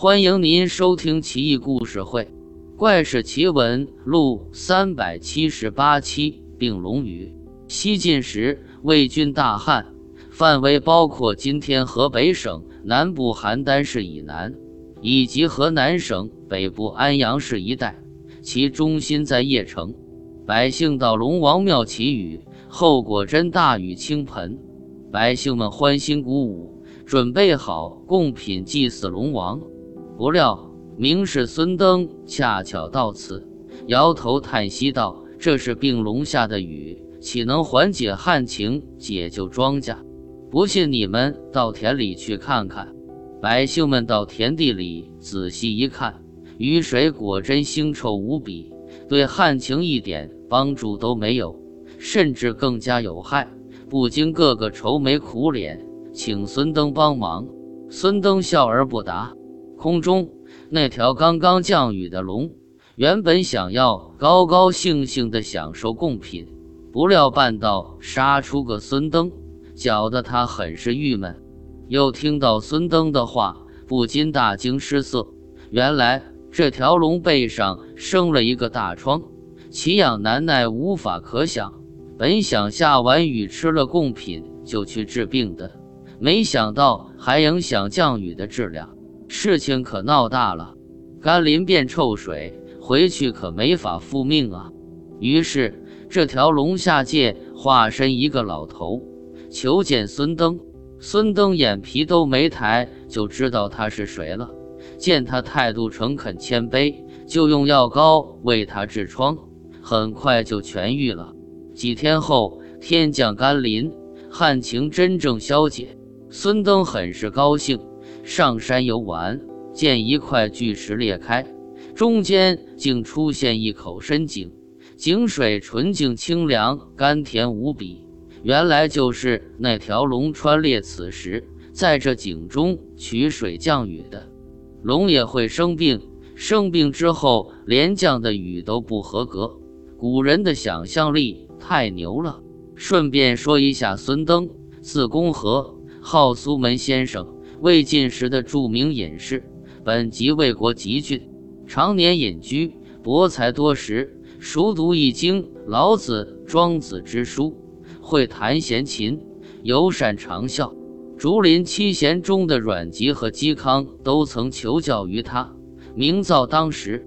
欢迎您收听《奇异故事会·怪事奇闻录》三百七十八期。并龙语。西晋时，魏军大旱，范围包括今天河北省南部邯郸市以南，以及河南省北部安阳市一带，其中心在邺城。百姓到龙王庙祈雨，后果真大雨倾盆，百姓们欢欣鼓舞，准备好贡品祭祀龙王。不料，名士孙登恰巧到此，摇头叹息道：“这是病龙下的雨，岂能缓解旱情、解救庄稼？不信你们到田里去看看。”百姓们到田地里仔细一看，雨水果真腥臭无比，对旱情一点帮助都没有，甚至更加有害。不禁个个愁眉苦脸，请孙登帮忙。孙登笑而不答。空中那条刚刚降雨的龙，原本想要高高兴兴地享受贡品，不料半道杀出个孙登，搅得他很是郁闷。又听到孙登的话，不禁大惊失色。原来这条龙背上生了一个大疮，奇痒难耐，无法可想。本想下完雨吃了贡品就去治病的，没想到还影响降雨的质量。事情可闹大了，甘霖变臭水，回去可没法复命啊！于是这条龙下界化身一个老头，求见孙登。孙登眼皮都没抬，就知道他是谁了。见他态度诚恳谦卑，就用药膏为他治疮，很快就痊愈了。几天后，天降甘霖，旱情真正消解，孙登很是高兴。上山游玩，见一块巨石裂开，中间竟出现一口深井，井水纯净清凉，甘甜无比。原来就是那条龙穿裂此石，在这井中取水降雨的。龙也会生病，生病之后连降的雨都不合格。古人的想象力太牛了。顺便说一下，孙登，字公和，号苏门先生。魏晋时的著名隐士，本籍魏国集郡，常年隐居，博才多识，熟读《易经》《老子》《庄子》之书，会弹弦琴，尤善长啸。竹林七贤中的阮籍和嵇康都曾求教于他，名噪当时。